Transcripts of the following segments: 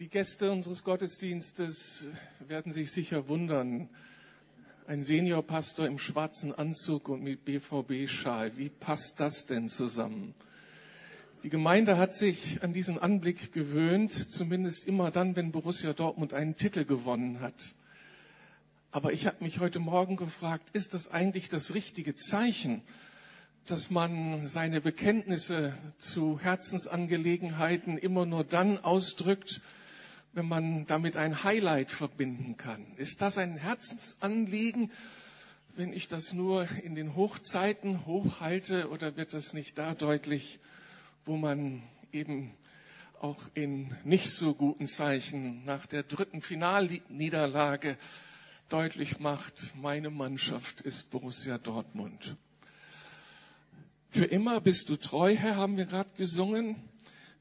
Die Gäste unseres Gottesdienstes werden sich sicher wundern. Ein Seniorpastor im schwarzen Anzug und mit BVB-Schal. Wie passt das denn zusammen? Die Gemeinde hat sich an diesen Anblick gewöhnt, zumindest immer dann, wenn Borussia Dortmund einen Titel gewonnen hat. Aber ich habe mich heute Morgen gefragt, ist das eigentlich das richtige Zeichen, dass man seine Bekenntnisse zu Herzensangelegenheiten immer nur dann ausdrückt, wenn man damit ein Highlight verbinden kann? Ist das ein Herzensanliegen, wenn ich das nur in den Hochzeiten hochhalte oder wird das nicht da deutlich, wo man eben auch in nicht so guten Zeichen nach der dritten Finalniederlage deutlich macht, meine Mannschaft ist Borussia Dortmund. Für immer bist du treu, Herr, haben wir gerade gesungen.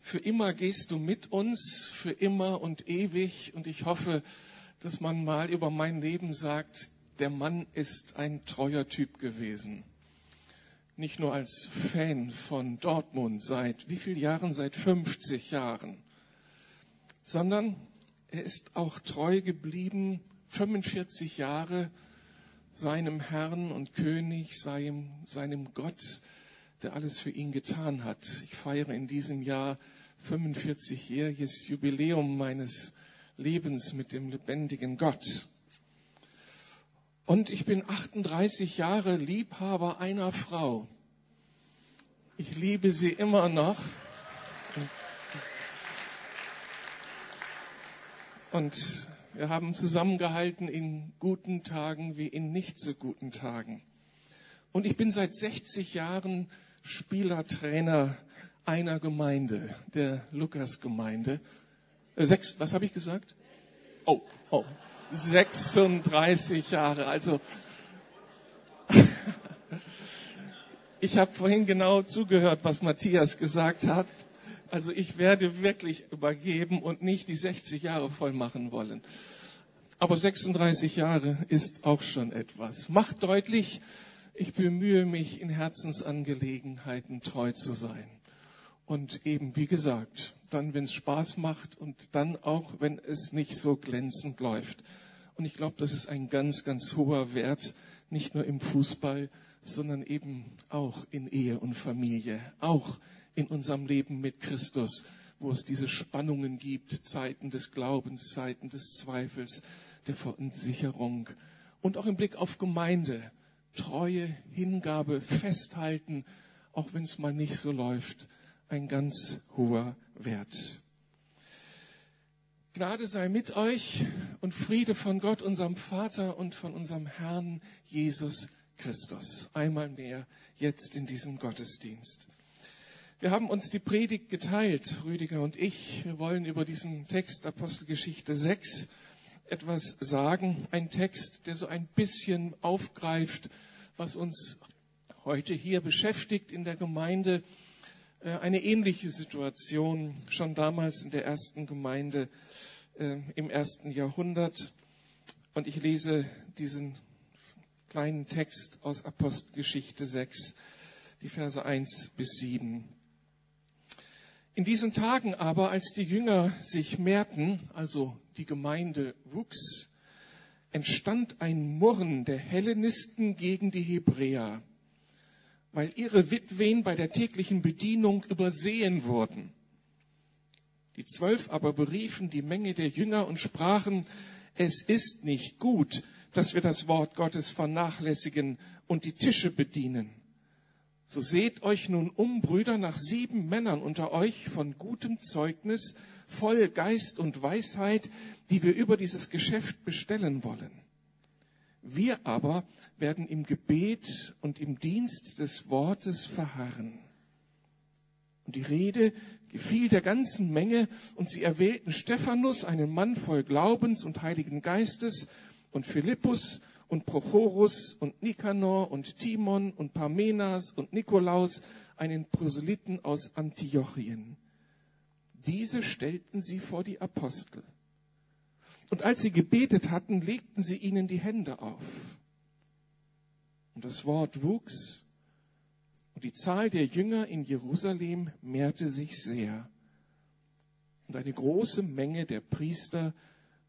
Für immer gehst du mit uns, für immer und ewig. Und ich hoffe, dass man mal über mein Leben sagt, der Mann ist ein treuer Typ gewesen. Nicht nur als Fan von Dortmund seit wie vielen Jahren? Seit 50 Jahren. Sondern er ist auch treu geblieben, 45 Jahre seinem Herrn und König, seinem, seinem Gott, der alles für ihn getan hat. Ich feiere in diesem Jahr 45-jähriges Jubiläum meines Lebens mit dem lebendigen Gott. Und ich bin 38 Jahre Liebhaber einer Frau. Ich liebe sie immer noch. Und wir haben zusammengehalten in guten Tagen wie in nicht so guten Tagen. Und ich bin seit 60 Jahren Spielertrainer einer Gemeinde, der Lukas-Gemeinde. Äh, sechs, was habe ich gesagt? Oh, oh, 36 Jahre. Also ich habe vorhin genau zugehört, was Matthias gesagt hat. Also ich werde wirklich übergeben und nicht die 60 Jahre voll machen wollen. Aber 36 Jahre ist auch schon etwas. Macht deutlich, ich bemühe mich, in Herzensangelegenheiten treu zu sein. Und eben, wie gesagt, dann, wenn es Spaß macht und dann auch, wenn es nicht so glänzend läuft. Und ich glaube, das ist ein ganz, ganz hoher Wert, nicht nur im Fußball, sondern eben auch in Ehe und Familie, auch in unserem Leben mit Christus, wo es diese Spannungen gibt, Zeiten des Glaubens, Zeiten des Zweifels, der Verunsicherung und auch im Blick auf Gemeinde Treue, Hingabe, Festhalten, auch wenn es mal nicht so läuft, ein ganz hoher Wert. Gnade sei mit euch und Friede von Gott, unserem Vater und von unserem Herrn Jesus Christus. Einmal mehr jetzt in diesem Gottesdienst. Wir haben uns die Predigt geteilt, Rüdiger und ich. Wir wollen über diesen Text Apostelgeschichte 6 etwas sagen. Ein Text, der so ein bisschen aufgreift, was uns heute hier beschäftigt in der Gemeinde. Äh, eine ähnliche Situation schon damals in der ersten Gemeinde äh, im ersten Jahrhundert. Und ich lese diesen kleinen Text aus Apostelgeschichte 6, die Verse 1 bis 7. In diesen Tagen aber, als die Jünger sich mehrten, also die Gemeinde wuchs, entstand ein Murren der Hellenisten gegen die Hebräer, weil ihre Witwen bei der täglichen Bedienung übersehen wurden. Die Zwölf aber beriefen die Menge der Jünger und sprachen, es ist nicht gut, dass wir das Wort Gottes vernachlässigen und die Tische bedienen. So seht euch nun um, Brüder, nach sieben Männern unter euch von gutem Zeugnis, voll Geist und Weisheit, die wir über dieses Geschäft bestellen wollen. Wir aber werden im Gebet und im Dienst des Wortes verharren. Und die Rede gefiel der ganzen Menge, und sie erwählten Stephanus, einen Mann voll Glaubens und Heiligen Geistes, und Philippus und Prochorus und Nikanor und Timon und Parmenas und Nikolaus, einen Proselyten aus Antiochien. Diese stellten sie vor die Apostel. Und als sie gebetet hatten, legten sie ihnen die Hände auf. Und das Wort wuchs und die Zahl der Jünger in Jerusalem mehrte sich sehr. Und eine große Menge der Priester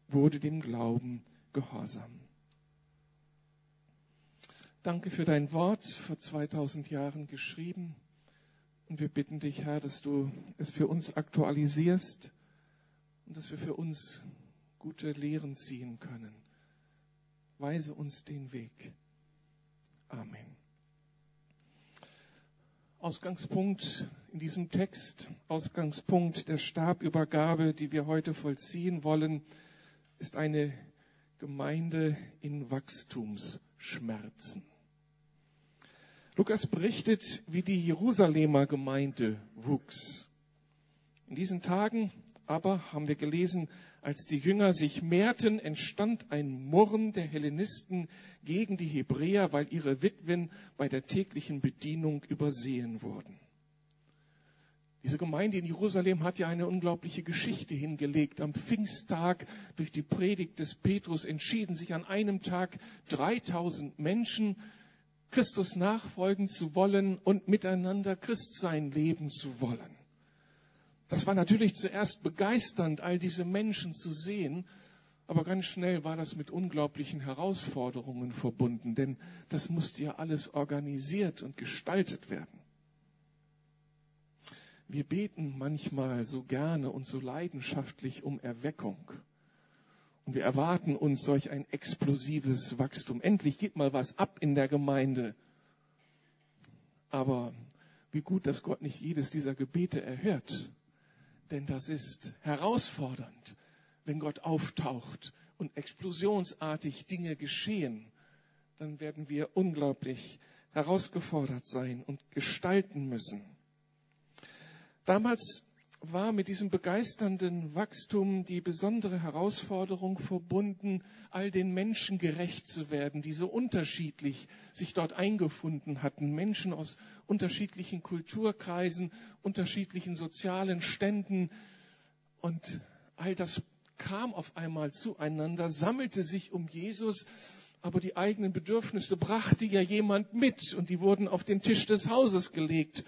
wurde dem Glauben gehorsam. Danke für dein Wort, vor 2000 Jahren geschrieben. Und wir bitten dich, Herr, dass du es für uns aktualisierst und dass wir für uns gute Lehren ziehen können. Weise uns den Weg. Amen. Ausgangspunkt in diesem Text, Ausgangspunkt der Stabübergabe, die wir heute vollziehen wollen, ist eine Gemeinde in Wachstumsschmerzen. Lukas berichtet, wie die Jerusalemer Gemeinde wuchs. In diesen Tagen aber haben wir gelesen, als die Jünger sich mehrten, entstand ein Murren der Hellenisten gegen die Hebräer, weil ihre Witwen bei der täglichen Bedienung übersehen wurden. Diese Gemeinde in Jerusalem hat ja eine unglaubliche Geschichte hingelegt. Am Pfingsttag durch die Predigt des Petrus entschieden sich an einem Tag 3000 Menschen, Christus nachfolgen zu wollen und miteinander Christsein leben zu wollen. Das war natürlich zuerst begeisternd, all diese Menschen zu sehen, aber ganz schnell war das mit unglaublichen Herausforderungen verbunden, denn das musste ja alles organisiert und gestaltet werden. Wir beten manchmal so gerne und so leidenschaftlich um Erweckung. Und wir erwarten uns solch ein explosives Wachstum. Endlich geht mal was ab in der Gemeinde. Aber wie gut, dass Gott nicht jedes dieser Gebete erhört. Denn das ist herausfordernd, wenn Gott auftaucht und explosionsartig Dinge geschehen. Dann werden wir unglaublich herausgefordert sein und gestalten müssen. Damals war mit diesem begeisternden Wachstum die besondere Herausforderung verbunden, all den Menschen gerecht zu werden, die so unterschiedlich sich dort eingefunden hatten. Menschen aus unterschiedlichen Kulturkreisen, unterschiedlichen sozialen Ständen. Und all das kam auf einmal zueinander, sammelte sich um Jesus, aber die eigenen Bedürfnisse brachte ja jemand mit und die wurden auf den Tisch des Hauses gelegt.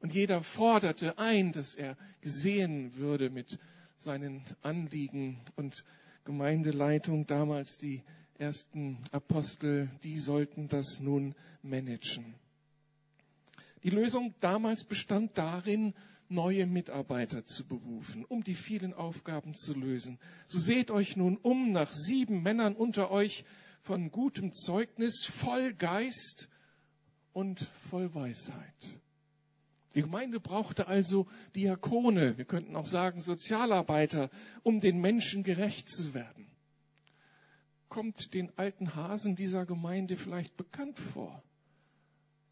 Und jeder forderte ein, dass er gesehen würde mit seinen Anliegen und Gemeindeleitung, damals die ersten Apostel, die sollten das nun managen. Die Lösung damals bestand darin, neue Mitarbeiter zu berufen, um die vielen Aufgaben zu lösen. So seht euch nun um nach sieben Männern unter euch von gutem Zeugnis, voll Geist und voll Weisheit. Die Gemeinde brauchte also Diakone, wir könnten auch sagen Sozialarbeiter, um den Menschen gerecht zu werden. Kommt den alten Hasen dieser Gemeinde vielleicht bekannt vor?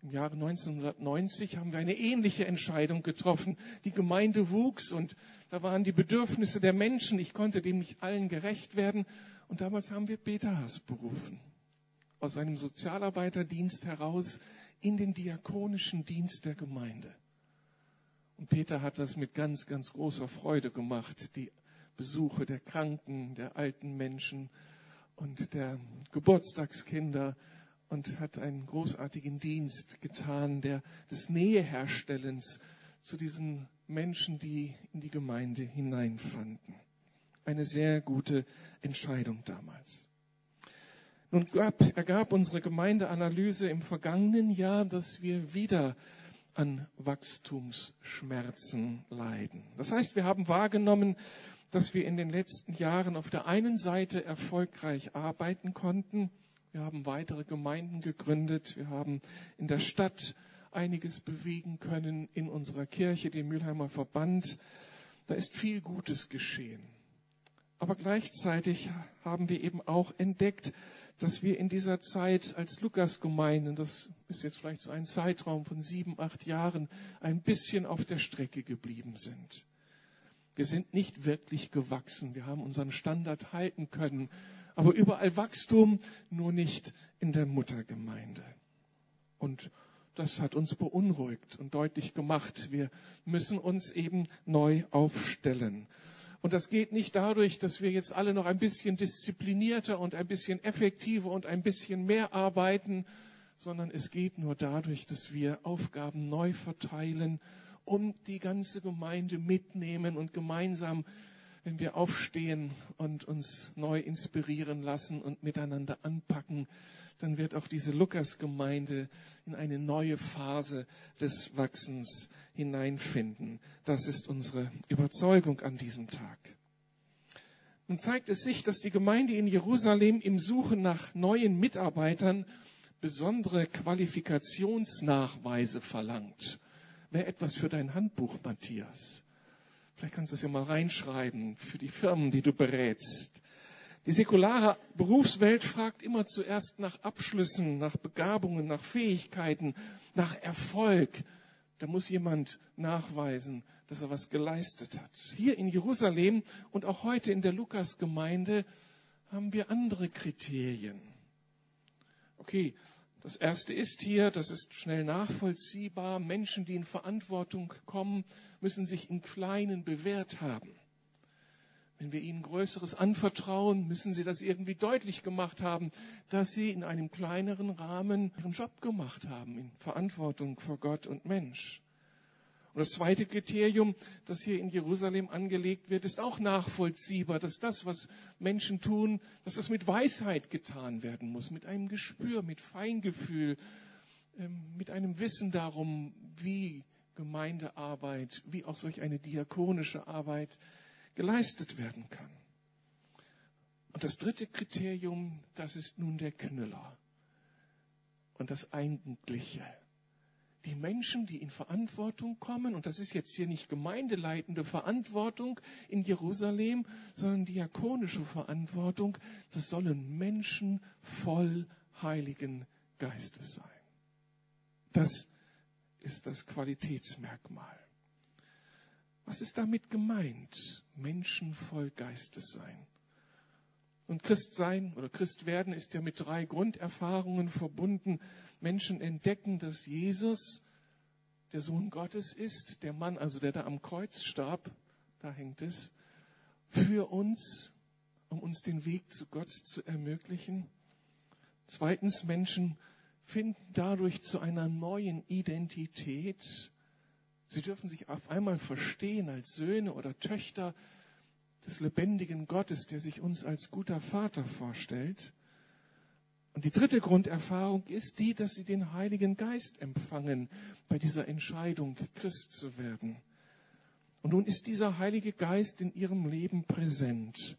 Im Jahre 1990 haben wir eine ähnliche Entscheidung getroffen. Die Gemeinde wuchs und da waren die Bedürfnisse der Menschen. Ich konnte dem nicht allen gerecht werden. Und damals haben wir Peter Haas berufen. Aus seinem Sozialarbeiterdienst heraus in den diakonischen Dienst der Gemeinde. Und Peter hat das mit ganz, ganz großer Freude gemacht. Die Besuche der Kranken, der alten Menschen und der Geburtstagskinder und hat einen großartigen Dienst getan, der des Näheherstellens zu diesen Menschen, die in die Gemeinde hineinfanden. Eine sehr gute Entscheidung damals. Nun gab, ergab unsere Gemeindeanalyse im vergangenen Jahr, dass wir wieder an Wachstumsschmerzen leiden. Das heißt, wir haben wahrgenommen, dass wir in den letzten Jahren auf der einen Seite erfolgreich arbeiten konnten. Wir haben weitere Gemeinden gegründet. Wir haben in der Stadt einiges bewegen können in unserer Kirche, dem Mülheimer Verband. Da ist viel Gutes geschehen. Aber gleichzeitig haben wir eben auch entdeckt, dass wir in dieser Zeit als Lukas-Gemeinde, das ist jetzt vielleicht so ein Zeitraum von sieben, acht Jahren, ein bisschen auf der Strecke geblieben sind. Wir sind nicht wirklich gewachsen. Wir haben unseren Standard halten können. Aber überall Wachstum, nur nicht in der Muttergemeinde. Und das hat uns beunruhigt und deutlich gemacht. Wir müssen uns eben neu aufstellen. Und das geht nicht dadurch, dass wir jetzt alle noch ein bisschen disziplinierter und ein bisschen effektiver und ein bisschen mehr arbeiten, sondern es geht nur dadurch, dass wir Aufgaben neu verteilen und die ganze Gemeinde mitnehmen und gemeinsam, wenn wir aufstehen und uns neu inspirieren lassen und miteinander anpacken, dann wird auch diese Lukas-Gemeinde in eine neue Phase des Wachsens hineinfinden. Das ist unsere Überzeugung an diesem Tag. Nun zeigt es sich, dass die Gemeinde in Jerusalem im Suchen nach neuen Mitarbeitern besondere Qualifikationsnachweise verlangt. Wäre etwas für dein Handbuch, Matthias. Vielleicht kannst du es ja mal reinschreiben für die Firmen, die du berätst. Die säkulare Berufswelt fragt immer zuerst nach Abschlüssen, nach Begabungen, nach Fähigkeiten, nach Erfolg. Da muss jemand nachweisen, dass er was geleistet hat. Hier in Jerusalem und auch heute in der Lukasgemeinde haben wir andere Kriterien. Okay, das erste ist hier, das ist schnell nachvollziehbar. Menschen, die in Verantwortung kommen, müssen sich in Kleinen bewährt haben. Wenn wir ihnen Größeres anvertrauen, müssen sie das irgendwie deutlich gemacht haben, dass sie in einem kleineren Rahmen ihren Job gemacht haben, in Verantwortung vor Gott und Mensch. Und das zweite Kriterium, das hier in Jerusalem angelegt wird, ist auch nachvollziehbar, dass das, was Menschen tun, dass das mit Weisheit getan werden muss, mit einem Gespür, mit Feingefühl, ähm, mit einem Wissen darum, wie Gemeindearbeit, wie auch solch eine diakonische Arbeit geleistet werden kann. Und das dritte Kriterium, das ist nun der Knüller und das Eigentliche die Menschen, die in Verantwortung kommen, und das ist jetzt hier nicht gemeindeleitende Verantwortung in Jerusalem, sondern diakonische Verantwortung, das sollen Menschen voll Heiligen Geistes sein. Das ist das Qualitätsmerkmal. Was ist damit gemeint? Menschen voll Geistes sein. Und Christ sein oder Christ werden ist ja mit drei Grunderfahrungen verbunden. Menschen entdecken, dass Jesus der Sohn Gottes ist, der Mann, also der da am Kreuz starb, da hängt es, für uns, um uns den Weg zu Gott zu ermöglichen. Zweitens, Menschen finden dadurch zu einer neuen Identität. Sie dürfen sich auf einmal verstehen als Söhne oder Töchter des lebendigen Gottes, der sich uns als guter Vater vorstellt. Und die dritte Grunderfahrung ist die, dass sie den Heiligen Geist empfangen bei dieser Entscheidung, Christ zu werden. Und nun ist dieser Heilige Geist in ihrem Leben präsent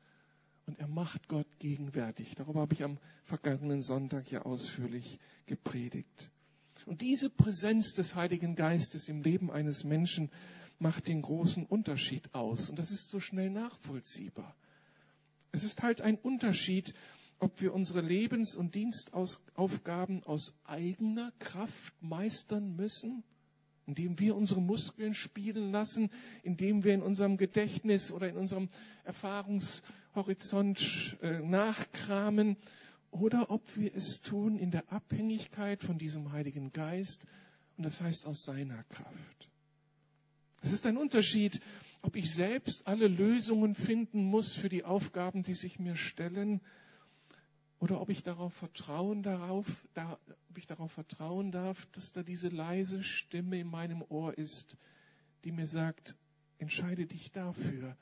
und er macht Gott gegenwärtig. Darüber habe ich am vergangenen Sonntag ja ausführlich gepredigt. Und diese Präsenz des Heiligen Geistes im Leben eines Menschen macht den großen Unterschied aus. Und das ist so schnell nachvollziehbar. Es ist halt ein Unterschied, ob wir unsere Lebens- und Dienstaufgaben aus eigener Kraft meistern müssen, indem wir unsere Muskeln spielen lassen, indem wir in unserem Gedächtnis oder in unserem Erfahrungshorizont äh, nachkramen, oder ob wir es tun in der Abhängigkeit von diesem Heiligen Geist, und das heißt aus seiner Kraft. Es ist ein Unterschied, ob ich selbst alle Lösungen finden muss für die Aufgaben, die sich mir stellen, oder ob ich darauf vertrauen darauf, da, ob ich darauf vertrauen darf, dass da diese leise Stimme in meinem Ohr ist, die mir sagt, entscheide dich dafür,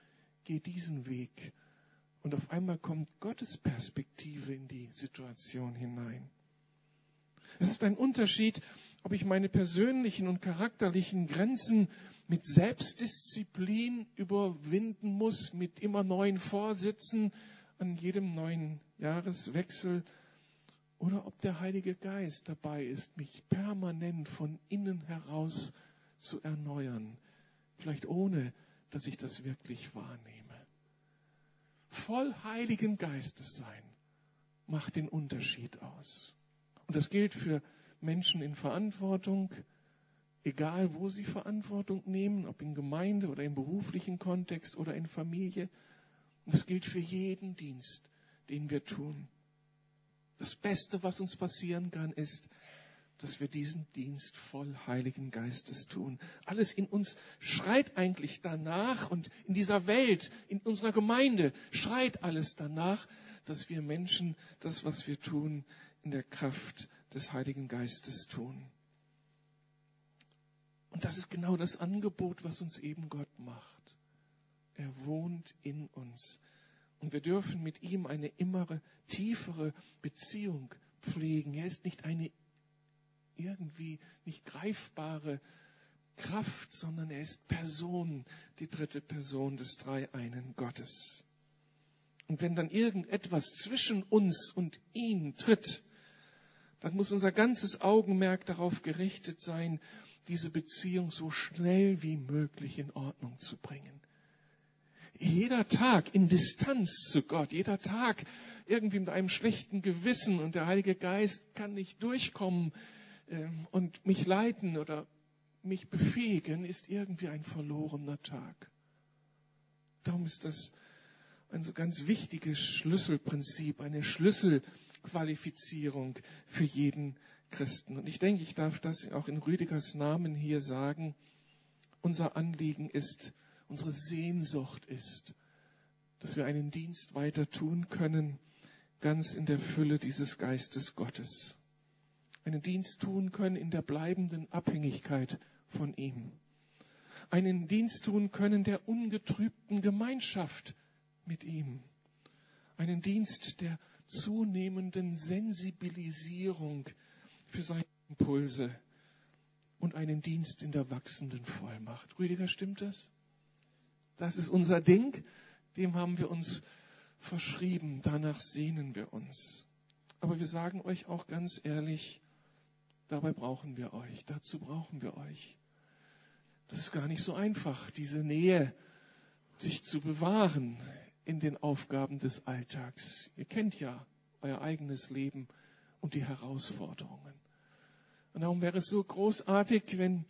geh diesen Weg. Und auf einmal kommt Gottes Perspektive in die Situation hinein. Es ist ein Unterschied, ob ich meine persönlichen und charakterlichen Grenzen mit Selbstdisziplin überwinden muss, mit immer neuen Vorsätzen, an jedem neuen Jahreswechsel oder ob der Heilige Geist dabei ist, mich permanent von innen heraus zu erneuern, vielleicht ohne, dass ich das wirklich wahrnehme. Voll Heiligen Geistes sein macht den Unterschied aus. Und das gilt für Menschen in Verantwortung, egal wo sie Verantwortung nehmen, ob in Gemeinde oder im beruflichen Kontext oder in Familie. Das gilt für jeden Dienst, den wir tun. Das Beste, was uns passieren kann, ist, dass wir diesen Dienst voll Heiligen Geistes tun. Alles in uns schreit eigentlich danach und in dieser Welt, in unserer Gemeinde schreit alles danach, dass wir Menschen das, was wir tun, in der Kraft des Heiligen Geistes tun. Und das ist genau das Angebot, was uns eben Gott macht. Er wohnt in uns. Und wir dürfen mit ihm eine immer tiefere Beziehung pflegen. Er ist nicht eine irgendwie nicht greifbare Kraft, sondern er ist Person, die dritte Person des Dreieinen Gottes. Und wenn dann irgendetwas zwischen uns und ihm tritt, dann muss unser ganzes Augenmerk darauf gerichtet sein, diese Beziehung so schnell wie möglich in Ordnung zu bringen. Jeder Tag in Distanz zu Gott, jeder Tag irgendwie mit einem schlechten Gewissen und der Heilige Geist kann nicht durchkommen und mich leiten oder mich befähigen, ist irgendwie ein verlorener Tag. Darum ist das ein so ganz wichtiges Schlüsselprinzip, eine Schlüsselqualifizierung für jeden Christen. Und ich denke, ich darf das auch in Rüdigers Namen hier sagen. Unser Anliegen ist, unsere Sehnsucht ist, dass wir einen Dienst weiter tun können, ganz in der Fülle dieses Geistes Gottes. Einen Dienst tun können in der bleibenden Abhängigkeit von ihm. Einen Dienst tun können der ungetrübten Gemeinschaft mit ihm. Einen Dienst der zunehmenden Sensibilisierung für seine Impulse und einen Dienst in der wachsenden Vollmacht. Rüdiger, stimmt das? Das ist unser Ding, dem haben wir uns verschrieben, danach sehnen wir uns. Aber wir sagen euch auch ganz ehrlich, dabei brauchen wir euch, dazu brauchen wir euch. Das ist gar nicht so einfach, diese Nähe sich zu bewahren in den Aufgaben des Alltags. Ihr kennt ja euer eigenes Leben und die Herausforderungen. Und darum wäre es so großartig, wenn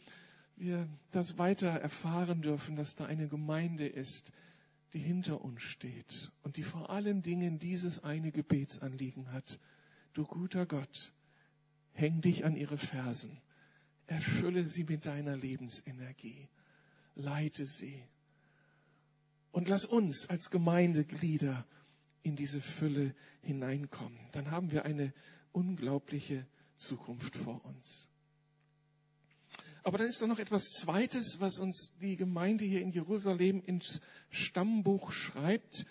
wir das weiter erfahren dürfen, dass da eine Gemeinde ist, die hinter uns steht und die vor allen Dingen dieses eine Gebetsanliegen hat. Du guter Gott, häng dich an ihre Fersen, erfülle sie mit deiner Lebensenergie, leite sie und lass uns als Gemeindeglieder in diese Fülle hineinkommen. Dann haben wir eine unglaubliche Zukunft vor uns. Aber dann ist da noch etwas Zweites, was uns die Gemeinde hier in Jerusalem ins Stammbuch schreibt.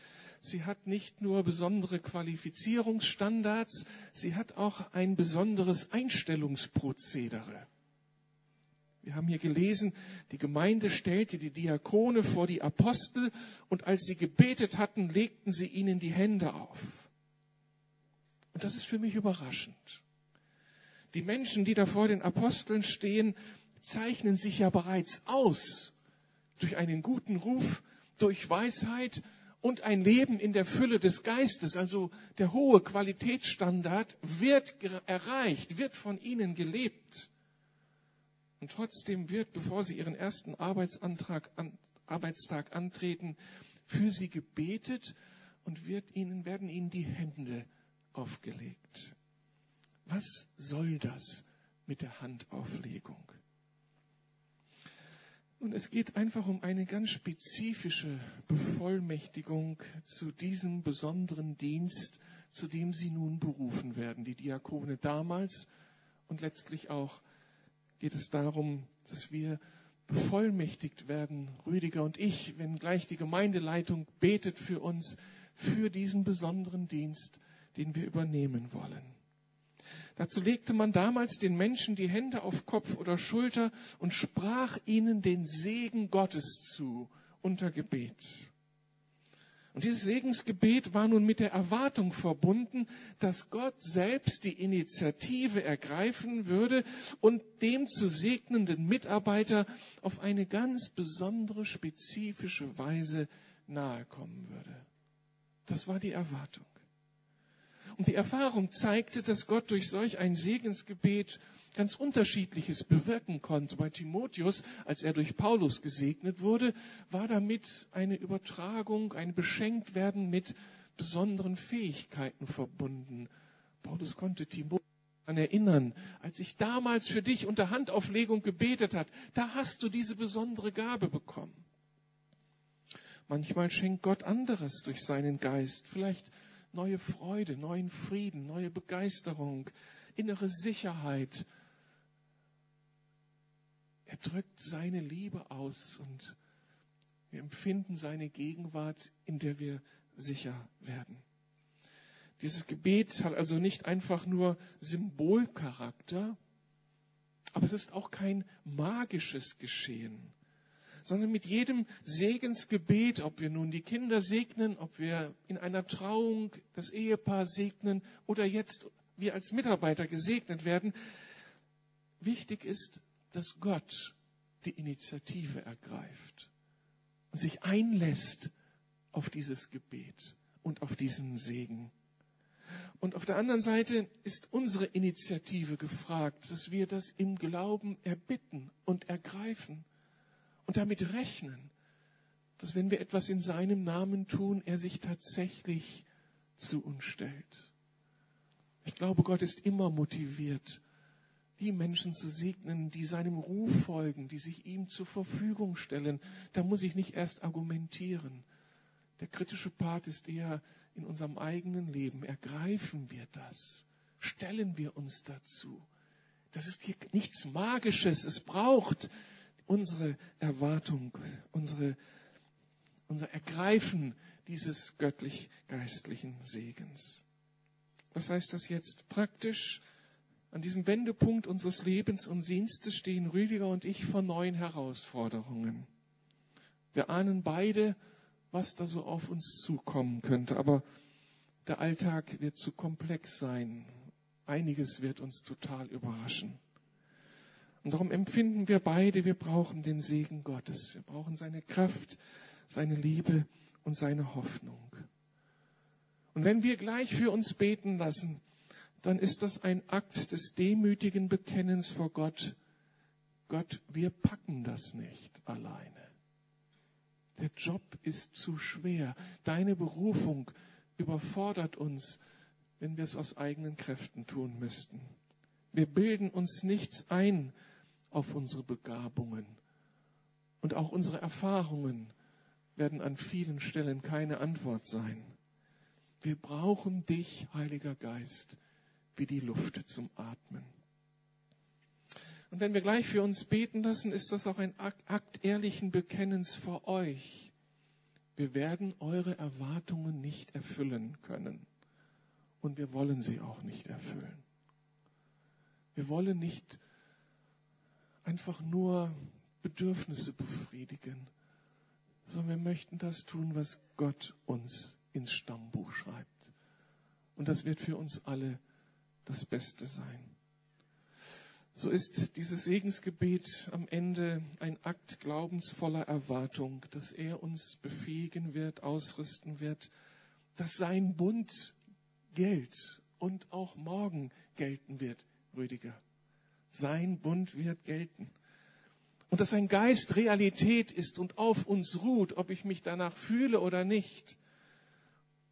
Sie hat nicht nur besondere Qualifizierungsstandards, sie hat auch ein besonderes Einstellungsprozedere. Wir haben hier gelesen, die Gemeinde stellte die Diakone vor die Apostel und als sie gebetet hatten, legten sie ihnen die Hände auf. Und das ist für mich überraschend. Die Menschen, die da vor den Aposteln stehen, zeichnen sich ja bereits aus durch einen guten Ruf, durch Weisheit und ein Leben in der Fülle des Geistes. Also der hohe Qualitätsstandard wird erreicht, wird von ihnen gelebt. Und trotzdem wird, bevor sie ihren ersten Arbeitsantrag, an, Arbeitstag antreten, für sie gebetet und wird ihnen, werden ihnen die Hände aufgelegt. Was soll das mit der Handauflegung? Und es geht einfach um eine ganz spezifische Bevollmächtigung zu diesem besonderen Dienst, zu dem sie nun berufen werden. Die Diakone damals und letztlich auch geht es darum, dass wir bevollmächtigt werden, Rüdiger und ich, wenn gleich die Gemeindeleitung betet für uns, für diesen besonderen Dienst, den wir übernehmen wollen. Dazu legte man damals den Menschen die Hände auf Kopf oder Schulter und sprach ihnen den Segen Gottes zu unter Gebet. Und dieses Segensgebet war nun mit der Erwartung verbunden, dass Gott selbst die Initiative ergreifen würde und dem zu segnenden Mitarbeiter auf eine ganz besondere, spezifische Weise nahe kommen würde. Das war die Erwartung. Und die Erfahrung zeigte, dass Gott durch solch ein Segensgebet ganz unterschiedliches bewirken konnte. Bei Timotheus, als er durch Paulus gesegnet wurde, war damit eine Übertragung, ein Beschenktwerden mit besonderen Fähigkeiten verbunden. Paulus konnte Timotheus daran erinnern, als ich damals für dich unter Handauflegung gebetet hat, da hast du diese besondere Gabe bekommen. Manchmal schenkt Gott anderes durch seinen Geist, vielleicht neue Freude, neuen Frieden, neue Begeisterung, innere Sicherheit. Er drückt seine Liebe aus und wir empfinden seine Gegenwart, in der wir sicher werden. Dieses Gebet hat also nicht einfach nur Symbolcharakter, aber es ist auch kein magisches Geschehen, sondern mit jedem Segensgebet, ob wir nun die Kinder segnen, ob wir in einer Trauung das Ehepaar segnen oder jetzt wir als Mitarbeiter gesegnet werden, wichtig ist, dass Gott die Initiative ergreift und sich einlässt auf dieses Gebet und auf diesen Segen. Und auf der anderen Seite ist unsere Initiative gefragt, dass wir das im Glauben erbitten und ergreifen und damit rechnen, dass wenn wir etwas in seinem Namen tun, er sich tatsächlich zu uns stellt. Ich glaube, Gott ist immer motiviert, die Menschen zu segnen, die seinem Ruf folgen, die sich ihm zur Verfügung stellen. Da muss ich nicht erst argumentieren. Der kritische Part ist eher in unserem eigenen Leben. Ergreifen wir das? Stellen wir uns dazu? Das ist hier nichts Magisches. Es braucht unsere Erwartung, unsere, unser Ergreifen dieses göttlich-geistlichen Segens. Was heißt das jetzt praktisch? An diesem Wendepunkt unseres Lebens und Dienstes stehen Rüdiger und ich vor neuen Herausforderungen. Wir ahnen beide, was da so auf uns zukommen könnte, aber der Alltag wird zu komplex sein. Einiges wird uns total überraschen. Und darum empfinden wir beide, wir brauchen den Segen Gottes. Wir brauchen seine Kraft, seine Liebe und seine Hoffnung. Und wenn wir gleich für uns beten lassen, dann ist das ein Akt des demütigen Bekennens vor Gott. Gott, wir packen das nicht alleine. Der Job ist zu schwer. Deine Berufung überfordert uns, wenn wir es aus eigenen Kräften tun müssten. Wir bilden uns nichts ein, auf unsere Begabungen. Und auch unsere Erfahrungen werden an vielen Stellen keine Antwort sein. Wir brauchen dich, Heiliger Geist, wie die Luft zum Atmen. Und wenn wir gleich für uns beten lassen, ist das auch ein Akt ehrlichen Bekennens vor euch. Wir werden eure Erwartungen nicht erfüllen können. Und wir wollen sie auch nicht erfüllen. Wir wollen nicht einfach nur Bedürfnisse befriedigen, sondern wir möchten das tun, was Gott uns ins Stammbuch schreibt. Und das wird für uns alle das Beste sein. So ist dieses Segensgebet am Ende ein Akt glaubensvoller Erwartung, dass er uns befähigen wird, ausrüsten wird, dass sein Bund gilt und auch morgen gelten wird, Rüdiger. Sein Bund wird gelten. Und dass sein Geist Realität ist und auf uns ruht, ob ich mich danach fühle oder nicht.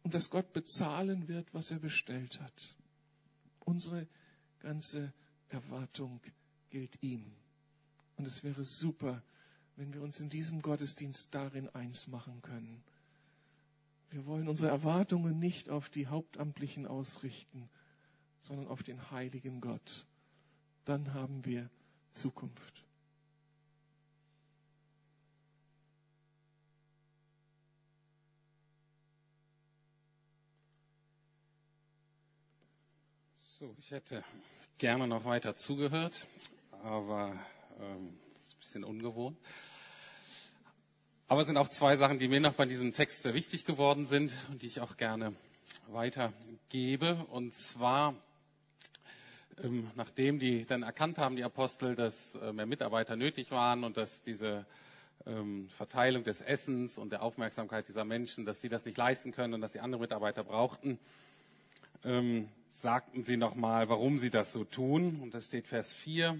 Und dass Gott bezahlen wird, was er bestellt hat. Unsere ganze Erwartung gilt ihm. Und es wäre super, wenn wir uns in diesem Gottesdienst darin eins machen können. Wir wollen unsere Erwartungen nicht auf die Hauptamtlichen ausrichten, sondern auf den heiligen Gott dann haben wir Zukunft. So, ich hätte gerne noch weiter zugehört, aber ähm, ist ein bisschen ungewohnt. Aber es sind auch zwei Sachen, die mir noch bei diesem Text sehr wichtig geworden sind und die ich auch gerne weitergebe. Und zwar ähm, nachdem die dann erkannt haben, die Apostel, dass äh, mehr Mitarbeiter nötig waren und dass diese ähm, Verteilung des Essens und der Aufmerksamkeit dieser Menschen, dass sie das nicht leisten können und dass sie andere Mitarbeiter brauchten, ähm, sagten sie nochmal, warum sie das so tun. Und das steht Vers 4.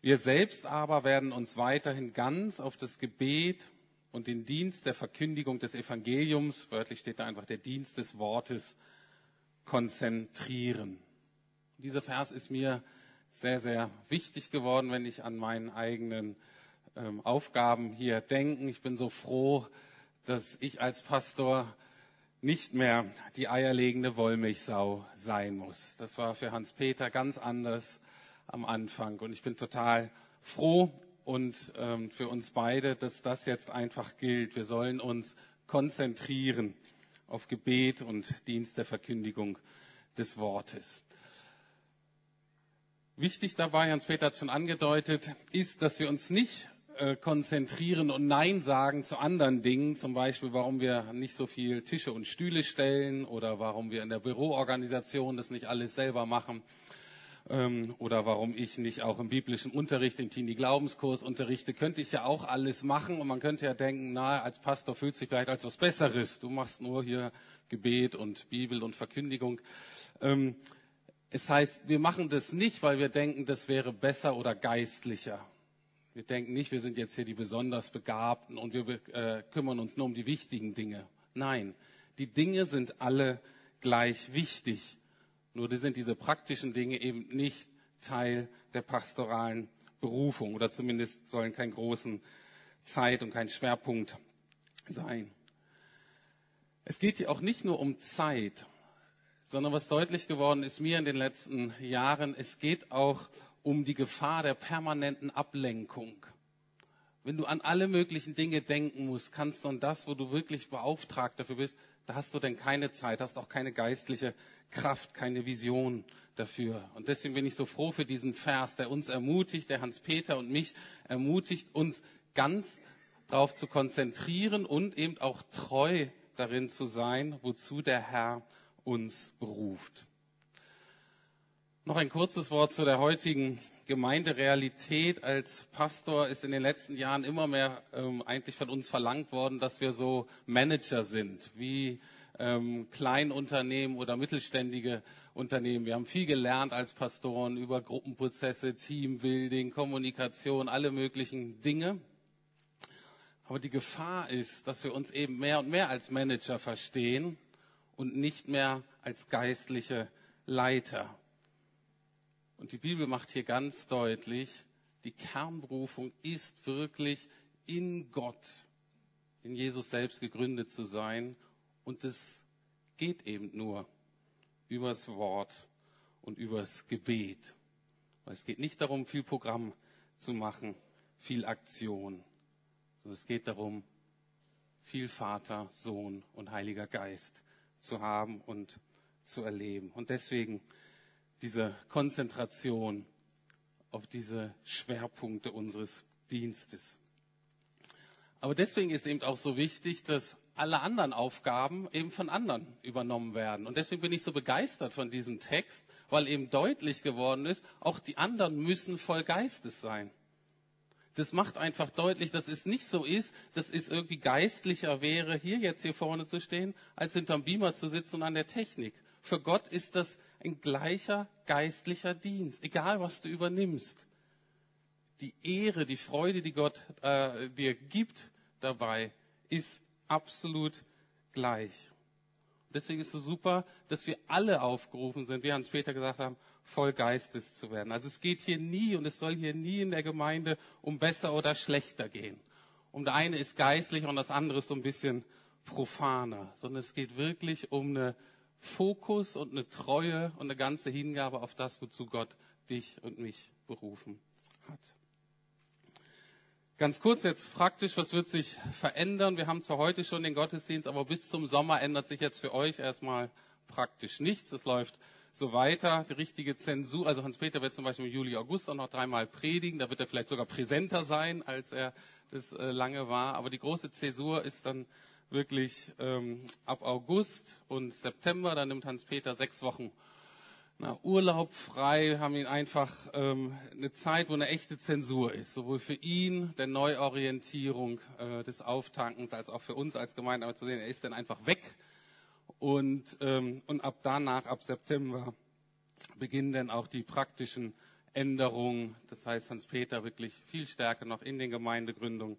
Wir selbst aber werden uns weiterhin ganz auf das Gebet und den Dienst der Verkündigung des Evangeliums, wörtlich steht da einfach der Dienst des Wortes, konzentrieren. Dieser Vers ist mir sehr, sehr wichtig geworden, wenn ich an meinen eigenen ähm, Aufgaben hier denke. Ich bin so froh, dass ich als Pastor nicht mehr die eierlegende Wollmilchsau sein muss. Das war für Hans-Peter ganz anders am Anfang. Und ich bin total froh und ähm, für uns beide, dass das jetzt einfach gilt. Wir sollen uns konzentrieren auf Gebet und Dienst der Verkündigung des Wortes. Wichtig dabei, Hans-Peter hat schon angedeutet, ist, dass wir uns nicht äh, konzentrieren und Nein sagen zu anderen Dingen, zum Beispiel, warum wir nicht so viel Tische und Stühle stellen oder warum wir in der Büroorganisation das nicht alles selber machen ähm, oder warum ich nicht auch im biblischen Unterricht, im Teenie-Glaubenskurs unterrichte, könnte ich ja auch alles machen und man könnte ja denken, na, als Pastor fühlt sich vielleicht als was Besseres. Du machst nur hier Gebet und Bibel und Verkündigung. Ähm, es heißt, wir machen das nicht, weil wir denken, das wäre besser oder geistlicher. Wir denken nicht, wir sind jetzt hier die besonders Begabten und wir äh, kümmern uns nur um die wichtigen Dinge. Nein, die Dinge sind alle gleich wichtig. Nur sind diese praktischen Dinge eben nicht Teil der pastoralen Berufung oder zumindest sollen keinen großen Zeit und kein Schwerpunkt sein. Es geht hier auch nicht nur um Zeit, sondern was deutlich geworden ist mir in den letzten Jahren, es geht auch um die Gefahr der permanenten Ablenkung. Wenn du an alle möglichen Dinge denken musst, kannst du an das, wo du wirklich beauftragt dafür bist, da hast du denn keine Zeit, hast auch keine geistliche Kraft, keine Vision dafür. Und deswegen bin ich so froh für diesen Vers, der uns ermutigt, der Hans-Peter und mich ermutigt, uns ganz darauf zu konzentrieren und eben auch treu darin zu sein, wozu der Herr uns beruft. Noch ein kurzes Wort zu der heutigen Gemeinderealität. Als Pastor ist in den letzten Jahren immer mehr ähm, eigentlich von uns verlangt worden, dass wir so Manager sind, wie ähm, Kleinunternehmen oder mittelständige Unternehmen. Wir haben viel gelernt als Pastoren über Gruppenprozesse, Teambuilding, Kommunikation, alle möglichen Dinge. Aber die Gefahr ist, dass wir uns eben mehr und mehr als Manager verstehen und nicht mehr als geistliche Leiter. Und die Bibel macht hier ganz deutlich, die Kernberufung ist wirklich in Gott, in Jesus selbst gegründet zu sein. Und es geht eben nur übers Wort und übers Gebet. Es geht nicht darum, viel Programm zu machen, viel Aktion, sondern es geht darum, viel Vater, Sohn und Heiliger Geist zu haben und zu erleben. Und deswegen diese Konzentration auf diese Schwerpunkte unseres Dienstes. Aber deswegen ist eben auch so wichtig, dass alle anderen Aufgaben eben von anderen übernommen werden. Und deswegen bin ich so begeistert von diesem Text, weil eben deutlich geworden ist, auch die anderen müssen voll Geistes sein. Das macht einfach deutlich, dass es nicht so ist, dass es irgendwie geistlicher wäre, hier jetzt hier vorne zu stehen, als hinterm Beamer zu sitzen und an der Technik. Für Gott ist das ein gleicher geistlicher Dienst, egal was du übernimmst. Die Ehre, die Freude, die Gott äh, dir gibt dabei, ist absolut gleich. Deswegen ist es so super, dass wir alle aufgerufen sind, wie Hans-Peter gesagt haben, voll Geistes zu werden. Also es geht hier nie und es soll hier nie in der Gemeinde um besser oder schlechter gehen. Um das eine ist geistlicher und das andere ist so ein bisschen profaner, sondern es geht wirklich um eine Fokus und eine Treue und eine ganze Hingabe auf das, wozu Gott dich und mich berufen hat. Ganz kurz jetzt praktisch, was wird sich verändern? Wir haben zwar heute schon den Gottesdienst, aber bis zum Sommer ändert sich jetzt für euch erstmal praktisch nichts. Es läuft so weiter. Die richtige Zensur, also Hans-Peter wird zum Beispiel im Juli, August auch noch dreimal predigen. Da wird er vielleicht sogar präsenter sein, als er das äh, lange war. Aber die große Zäsur ist dann wirklich ähm, ab August und September. Da nimmt Hans-Peter sechs Wochen na, Urlaub frei, haben ihn einfach ähm, eine Zeit, wo eine echte Zensur ist, sowohl für ihn, der Neuorientierung äh, des Auftankens, als auch für uns als Gemeinde, aber zu sehen, er ist dann einfach weg. Und, ähm, und ab danach, ab September, beginnen dann auch die praktischen Änderungen. Das heißt, Hans-Peter wirklich viel stärker noch in den Gemeindegründungen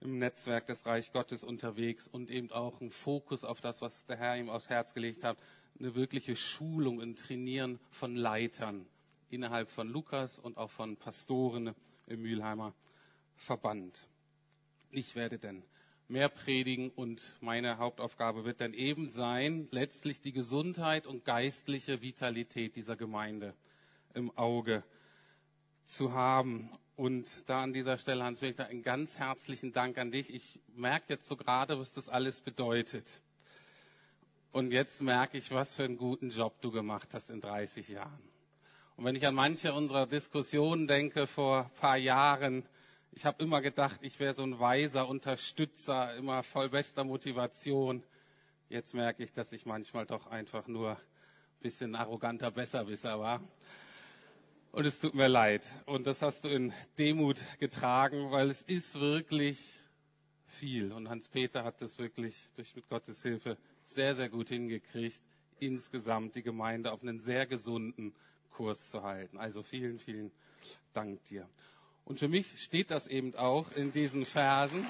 im Netzwerk des Reich Gottes unterwegs und eben auch ein Fokus auf das, was der Herr ihm aufs Herz gelegt hat, eine wirkliche Schulung, ein Trainieren von Leitern innerhalb von Lukas und auch von Pastoren im Mülheimer Verband. Ich werde denn mehr predigen und meine Hauptaufgabe wird dann eben sein, letztlich die Gesundheit und geistliche Vitalität dieser Gemeinde im Auge zu haben. Und da an dieser Stelle, Hans-Peter, einen ganz herzlichen Dank an dich. Ich merke jetzt so gerade, was das alles bedeutet. Und jetzt merke ich, was für einen guten Job du gemacht hast in 30 Jahren. Und wenn ich an manche unserer Diskussionen denke vor ein paar Jahren, ich habe immer gedacht, ich wäre so ein weiser Unterstützer, immer voll bester Motivation. Jetzt merke ich, dass ich manchmal doch einfach nur ein bisschen arroganter Besserwisser war. Und es tut mir leid. Und das hast du in Demut getragen, weil es ist wirklich viel. Und Hans-Peter hat das wirklich durch mit Gottes Hilfe sehr, sehr gut hingekriegt, insgesamt die Gemeinde auf einen sehr gesunden Kurs zu halten. Also vielen, vielen Dank dir. Und für mich steht das eben auch in diesen Versen.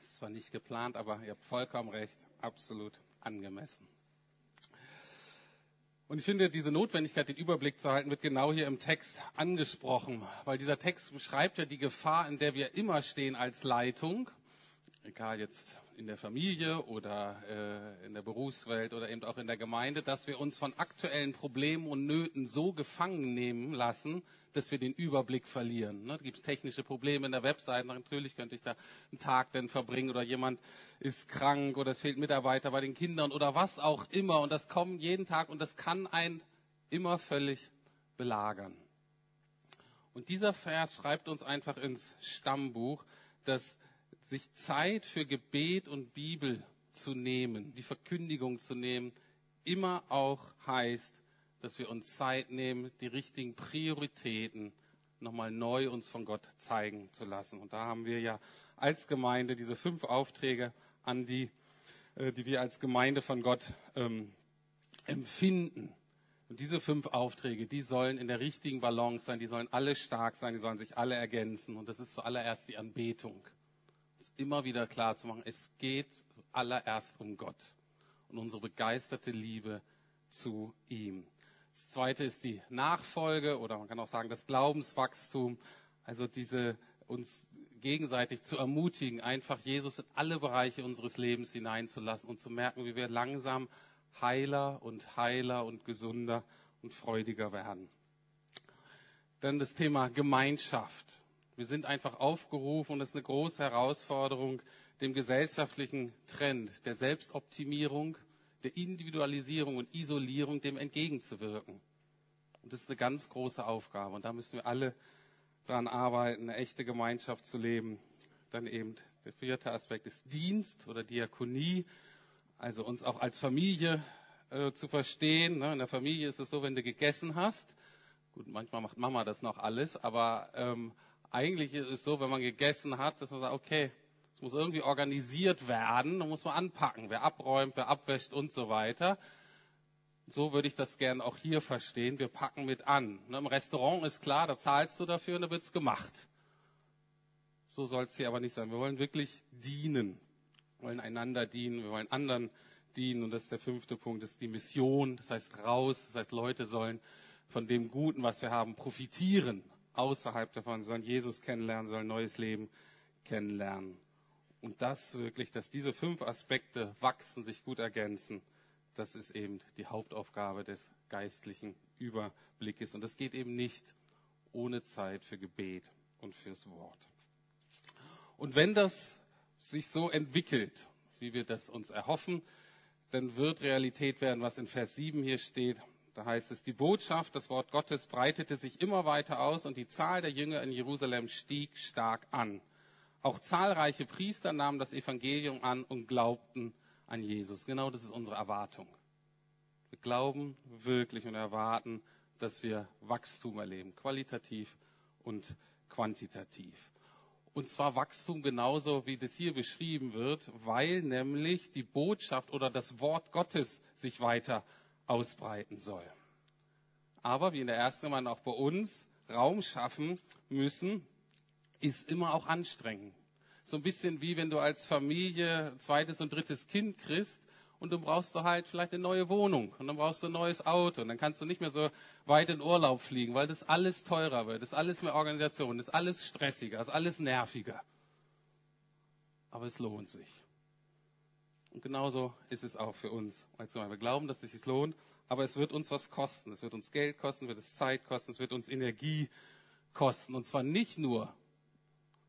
Das war nicht geplant, aber ihr habt vollkommen recht, absolut angemessen. Und ich finde, diese Notwendigkeit, den Überblick zu halten, wird genau hier im Text angesprochen, weil dieser Text beschreibt ja die Gefahr, in der wir immer stehen als Leitung, egal jetzt in der Familie oder äh, in der Berufswelt oder eben auch in der Gemeinde, dass wir uns von aktuellen Problemen und Nöten so gefangen nehmen lassen, dass wir den Überblick verlieren. Ne? Da gibt es technische Probleme in der Webseite. Natürlich könnte ich da einen Tag denn verbringen oder jemand ist krank oder es fehlt Mitarbeiter bei den Kindern oder was auch immer. Und das kommt jeden Tag und das kann einen immer völlig belagern. Und dieser Vers schreibt uns einfach ins Stammbuch, dass sich Zeit für Gebet und Bibel zu nehmen, die Verkündigung zu nehmen, immer auch heißt, dass wir uns Zeit nehmen, die richtigen Prioritäten nochmal neu uns von Gott zeigen zu lassen. Und da haben wir ja als Gemeinde diese fünf Aufträge an die, äh, die wir als Gemeinde von Gott ähm, empfinden. Und diese fünf Aufträge, die sollen in der richtigen Balance sein, die sollen alle stark sein, die sollen sich alle ergänzen. Und das ist zuallererst die Anbetung immer wieder klar zu machen, es geht allererst um Gott und unsere begeisterte Liebe zu ihm. Das zweite ist die Nachfolge oder man kann auch sagen das Glaubenswachstum, also diese uns gegenseitig zu ermutigen, einfach Jesus in alle Bereiche unseres Lebens hineinzulassen und zu merken, wie wir langsam heiler und heiler und gesunder und freudiger werden. Dann das Thema Gemeinschaft. Wir sind einfach aufgerufen, und das ist eine große Herausforderung, dem gesellschaftlichen Trend der Selbstoptimierung, der Individualisierung und Isolierung dem entgegenzuwirken. Und das ist eine ganz große Aufgabe. Und da müssen wir alle daran arbeiten, eine echte Gemeinschaft zu leben. Dann eben der vierte Aspekt ist Dienst oder Diakonie, also uns auch als Familie äh, zu verstehen. Ne? In der Familie ist es so, wenn du gegessen hast, gut, manchmal macht Mama das noch alles, aber ähm, eigentlich ist es so, wenn man gegessen hat, dass man sagt, okay, es muss irgendwie organisiert werden, da muss man anpacken, wer abräumt, wer abwäscht und so weiter. So würde ich das gerne auch hier verstehen. Wir packen mit an. Ne, Im Restaurant ist klar, da zahlst du dafür und da wird es gemacht. So soll es hier aber nicht sein. Wir wollen wirklich dienen. Wir wollen einander dienen, wir wollen anderen dienen. Und das ist der fünfte Punkt, das ist die Mission. Das heißt raus, das heißt Leute sollen von dem Guten, was wir haben, profitieren außerhalb davon, sollen Jesus kennenlernen, sollen neues Leben kennenlernen. Und das wirklich, dass diese fünf Aspekte wachsen, sich gut ergänzen, das ist eben die Hauptaufgabe des geistlichen Überblickes. Und das geht eben nicht ohne Zeit für Gebet und fürs Wort. Und wenn das sich so entwickelt, wie wir das uns erhoffen, dann wird Realität werden, was in Vers 7 hier steht. Da heißt es, die Botschaft, das Wort Gottes breitete sich immer weiter aus und die Zahl der Jünger in Jerusalem stieg stark an. Auch zahlreiche Priester nahmen das Evangelium an und glaubten an Jesus. Genau das ist unsere Erwartung. Wir glauben wirklich und erwarten, dass wir Wachstum erleben, qualitativ und quantitativ. Und zwar Wachstum genauso, wie das hier beschrieben wird, weil nämlich die Botschaft oder das Wort Gottes sich weiter ausbreiten soll. Aber wie in der ersten Gemeinde auch bei uns, Raum schaffen müssen, ist immer auch anstrengend. so ein bisschen wie wenn du als Familie zweites und drittes Kind kriegst und dann brauchst du halt vielleicht eine neue Wohnung und dann brauchst du ein neues Auto und dann kannst du nicht mehr so weit in Urlaub fliegen, weil das alles teurer wird, das alles mehr Organisation, das alles stressiger, das alles nerviger. Aber es lohnt sich. Und genauso ist es auch für uns. Wir glauben, dass es sich lohnt, aber es wird uns was kosten. Es wird uns Geld kosten, wird es Zeit kosten, es wird uns Energie kosten. Und zwar nicht nur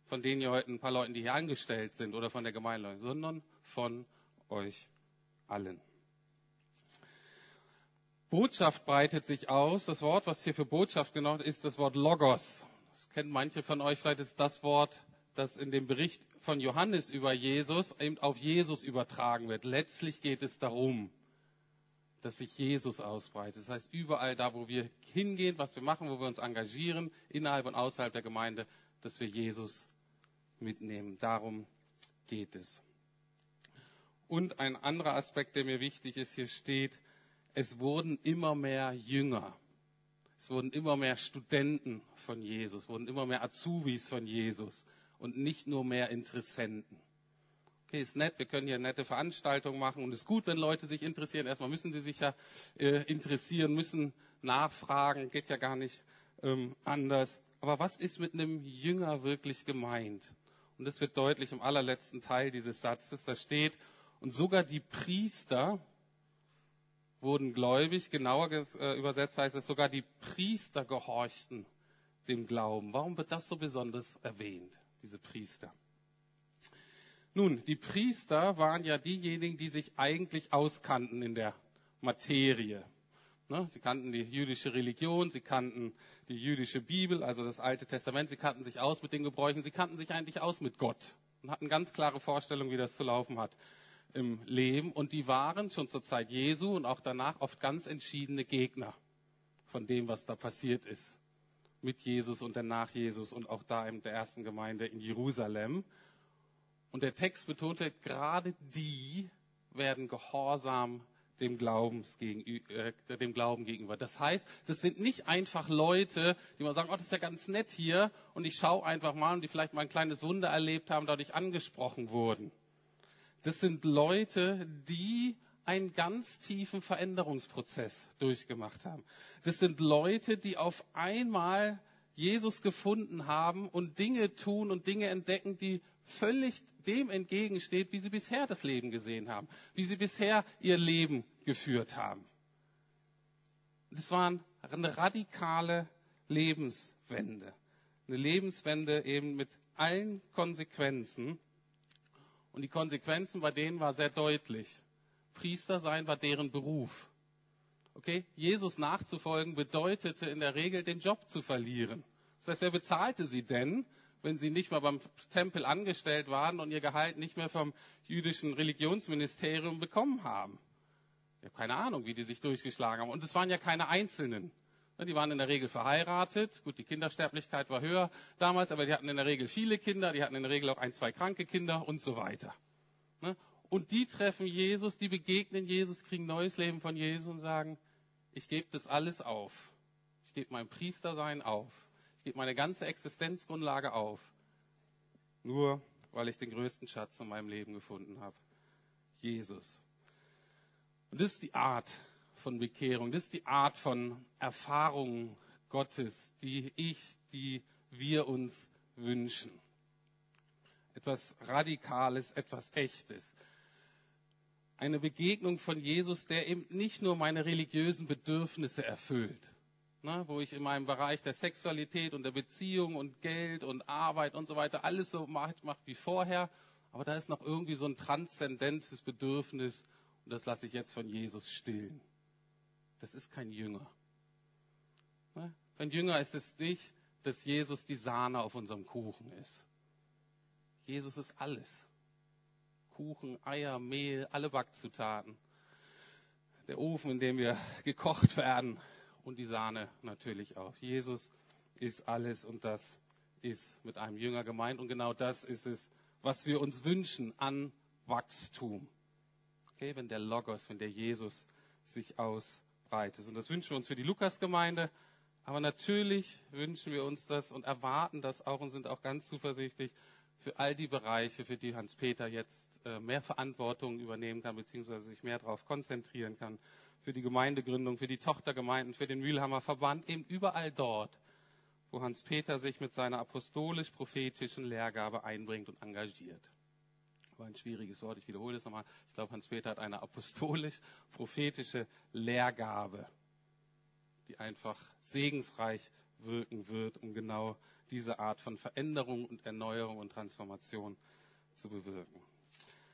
von den heute ein paar Leuten, die hier angestellt sind oder von der Gemeinde, sondern von euch allen. Botschaft breitet sich aus. Das Wort, was hier für Botschaft genommen ist, das Wort Logos. Das kennen manche von euch. Vielleicht ist das Wort, das in dem Bericht von Johannes über Jesus eben auf Jesus übertragen wird. Letztlich geht es darum, dass sich Jesus ausbreitet. Das heißt, überall da, wo wir hingehen, was wir machen, wo wir uns engagieren, innerhalb und außerhalb der Gemeinde, dass wir Jesus mitnehmen. Darum geht es. Und ein anderer Aspekt, der mir wichtig ist, hier steht, es wurden immer mehr Jünger. Es wurden immer mehr Studenten von Jesus, wurden immer mehr Azubis von Jesus und nicht nur mehr Interessenten. Okay, ist nett, wir können hier nette Veranstaltungen machen und es ist gut, wenn Leute sich interessieren. Erstmal müssen sie sich ja äh, interessieren, müssen nachfragen, geht ja gar nicht ähm, anders. Aber was ist mit einem Jünger wirklich gemeint? Und das wird deutlich im allerletzten Teil dieses Satzes. Da steht, und sogar die Priester wurden gläubig, genauer äh, übersetzt heißt es, sogar die Priester gehorchten dem Glauben. Warum wird das so besonders erwähnt? Diese Priester. Nun, die Priester waren ja diejenigen, die sich eigentlich auskannten in der Materie. Ne? Sie kannten die jüdische Religion, sie kannten die jüdische Bibel, also das Alte Testament, sie kannten sich aus mit den Gebräuchen, sie kannten sich eigentlich aus mit Gott und hatten ganz klare Vorstellungen, wie das zu laufen hat im Leben. Und die waren schon zur Zeit Jesu und auch danach oft ganz entschiedene Gegner von dem, was da passiert ist mit Jesus und dann nach Jesus und auch da in der ersten Gemeinde in Jerusalem. Und der Text betonte, gerade die werden gehorsam dem, Glaubens gegenüber, äh, dem Glauben gegenüber. Das heißt, das sind nicht einfach Leute, die mal sagen, oh, das ist ja ganz nett hier und ich schaue einfach mal und die vielleicht mal ein kleines Wunder erlebt haben, dadurch angesprochen wurden. Das sind Leute, die einen ganz tiefen Veränderungsprozess durchgemacht haben. Das sind Leute, die auf einmal Jesus gefunden haben und Dinge tun und Dinge entdecken, die völlig dem entgegensteht, wie sie bisher das Leben gesehen haben, wie sie bisher ihr Leben geführt haben. Das war eine radikale Lebenswende. Eine Lebenswende eben mit allen Konsequenzen. Und die Konsequenzen bei denen war sehr deutlich. Priester sein war deren Beruf. Okay? Jesus nachzufolgen bedeutete in der Regel, den Job zu verlieren. Das heißt, wer bezahlte sie denn, wenn sie nicht mehr beim Tempel angestellt waren und ihr Gehalt nicht mehr vom jüdischen Religionsministerium bekommen haben? Ich habe keine Ahnung, wie die sich durchgeschlagen haben. Und es waren ja keine Einzelnen. Die waren in der Regel verheiratet. Gut, die Kindersterblichkeit war höher damals, aber die hatten in der Regel viele Kinder, die hatten in der Regel auch ein, zwei kranke Kinder und so weiter. Und die treffen Jesus, die begegnen Jesus, kriegen neues Leben von Jesus und sagen, ich gebe das alles auf. Ich gebe mein Priestersein auf. Ich gebe meine ganze Existenzgrundlage auf. Nur weil ich den größten Schatz in meinem Leben gefunden habe. Jesus. Und das ist die Art von Bekehrung. Das ist die Art von Erfahrung Gottes, die ich, die wir uns wünschen. Etwas Radikales, etwas Echtes eine Begegnung von Jesus, der eben nicht nur meine religiösen Bedürfnisse erfüllt, ne, wo ich in meinem Bereich der Sexualität und der Beziehung und Geld und Arbeit und so weiter alles so macht, macht wie vorher, aber da ist noch irgendwie so ein transzendentes Bedürfnis und das lasse ich jetzt von Jesus stillen. Das ist kein Jünger. Ne? Ein Jünger ist es nicht, dass Jesus die Sahne auf unserem Kuchen ist. Jesus ist alles. Kuchen, Eier, Mehl, alle Backzutaten. Der Ofen, in dem wir gekocht werden und die Sahne natürlich auch. Jesus ist alles und das ist mit einem Jünger gemeint und genau das ist es, was wir uns wünschen an Wachstum. Okay, wenn der Logos, wenn der Jesus sich ausbreitet. Und das wünschen wir uns für die Lukasgemeinde. Aber natürlich wünschen wir uns das und erwarten das auch und sind auch ganz zuversichtlich für all die Bereiche, für die Hans-Peter jetzt äh, mehr Verantwortung übernehmen kann, beziehungsweise sich mehr darauf konzentrieren kann, für die Gemeindegründung, für die Tochtergemeinden, für den Mühlhammer Verband, eben überall dort, wo Hans-Peter sich mit seiner apostolisch-prophetischen Lehrgabe einbringt und engagiert. War ein schwieriges Wort, ich wiederhole es nochmal. Ich glaube, Hans-Peter hat eine apostolisch-prophetische Lehrgabe, die einfach segensreich wirken wird, um genau diese Art von Veränderung und Erneuerung und Transformation zu bewirken.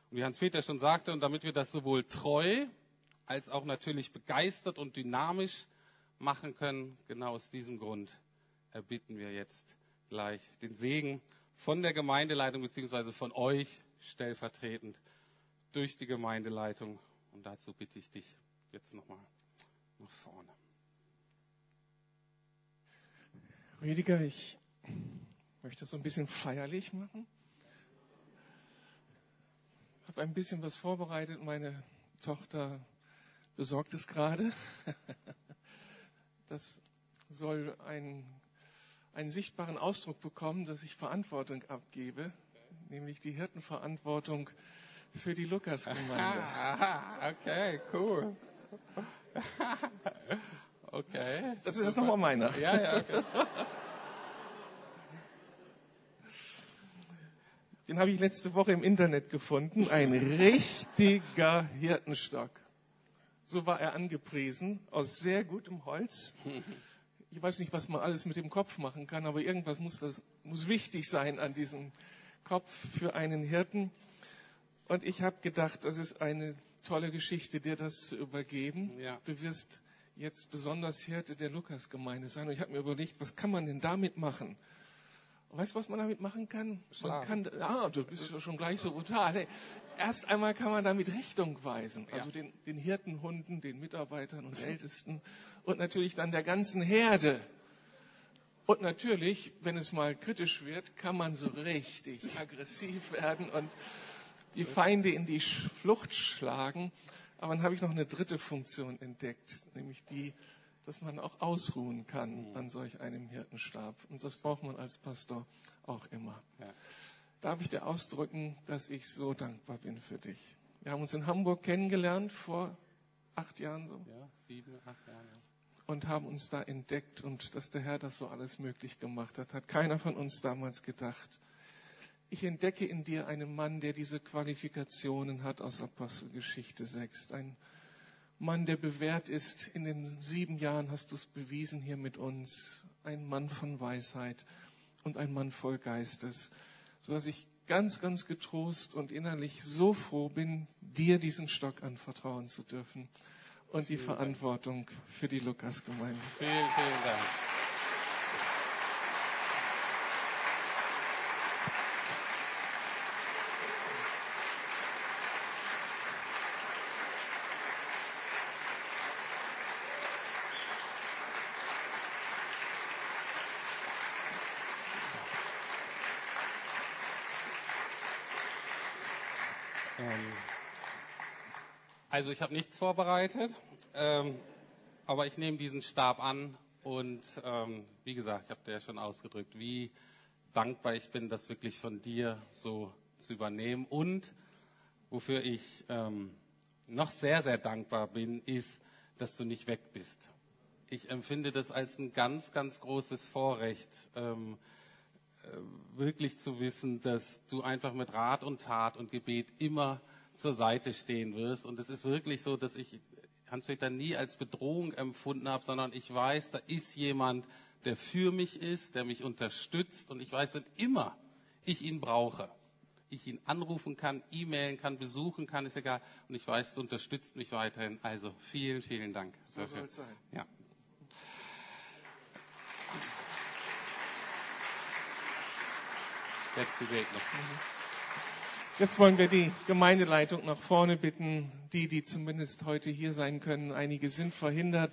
Und wie Hans-Peter schon sagte, und damit wir das sowohl treu als auch natürlich begeistert und dynamisch machen können, genau aus diesem Grund erbitten wir jetzt gleich den Segen von der Gemeindeleitung beziehungsweise von euch stellvertretend durch die Gemeindeleitung. Und dazu bitte ich dich jetzt nochmal nach vorne. Rüdiger, ich möchte das so ein bisschen feierlich machen. Habe ein bisschen was vorbereitet. Meine Tochter besorgt es gerade. Das soll einen, einen sichtbaren Ausdruck bekommen, dass ich Verantwortung abgebe, nämlich die Hirtenverantwortung für die Lukasgemeinde. okay, cool. okay. Das ist jetzt nochmal meiner. Ja, ja, okay. Den habe ich letzte Woche im Internet gefunden. Ein richtiger Hirtenstock. So war er angepriesen, aus sehr gutem Holz. Ich weiß nicht, was man alles mit dem Kopf machen kann, aber irgendwas muss, das, muss wichtig sein an diesem Kopf für einen Hirten. Und ich habe gedacht, das ist eine tolle Geschichte, dir das zu übergeben. Ja. Du wirst jetzt besonders Hirte der Lukasgemeinde sein. Und ich habe mir überlegt, was kann man denn damit machen? Weißt du, was man damit machen kann? Man kann, ah, du bist schon gleich so brutal. Hey, erst einmal kann man damit Richtung weisen. Also den, den Hirtenhunden, den Mitarbeitern und Ältesten und natürlich dann der ganzen Herde. Und natürlich, wenn es mal kritisch wird, kann man so richtig aggressiv werden und die Feinde in die Flucht schlagen. Aber dann habe ich noch eine dritte Funktion entdeckt, nämlich die, dass man auch ausruhen kann an solch einem Hirtenstab. Und das braucht man als Pastor auch immer. Ja. Darf ich dir ausdrücken, dass ich so dankbar bin für dich. Wir haben uns in Hamburg kennengelernt vor acht Jahren so Ja, sieben, acht Jahre. und haben uns da entdeckt und dass der Herr das so alles möglich gemacht hat, hat keiner von uns damals gedacht. Ich entdecke in dir einen Mann, der diese Qualifikationen hat aus Apostelgeschichte 6. Ein Mann, der bewährt ist. In den sieben Jahren hast du es bewiesen hier mit uns. Ein Mann von Weisheit und ein Mann voll Geistes, sodass ich ganz, ganz getrost und innerlich so froh bin, dir diesen Stock anvertrauen zu dürfen und die Verantwortung für die Lukasgemeinde. Vielen, vielen Dank. Also ich habe nichts vorbereitet, ähm, aber ich nehme diesen Stab an und ähm, wie gesagt, ich habe dir ja schon ausgedrückt, wie dankbar ich bin, das wirklich von dir so zu übernehmen und wofür ich ähm, noch sehr, sehr dankbar bin, ist, dass du nicht weg bist. Ich empfinde das als ein ganz, ganz großes Vorrecht, ähm, äh, wirklich zu wissen, dass du einfach mit Rat und Tat und Gebet immer zur Seite stehen wirst. Und es ist wirklich so, dass ich Hans-Peter nie als Bedrohung empfunden habe, sondern ich weiß, da ist jemand, der für mich ist, der mich unterstützt. Und ich weiß, wenn immer ich ihn brauche, ich ihn anrufen kann, e-mailen kann, besuchen kann, ist egal. Und ich weiß, du unterstützt mich weiterhin. Also vielen, vielen Dank. So soll es sein. Ja. Letzte Segnung. Jetzt wollen wir die Gemeindeleitung nach vorne bitten, die, die zumindest heute hier sein können. Einige sind verhindert.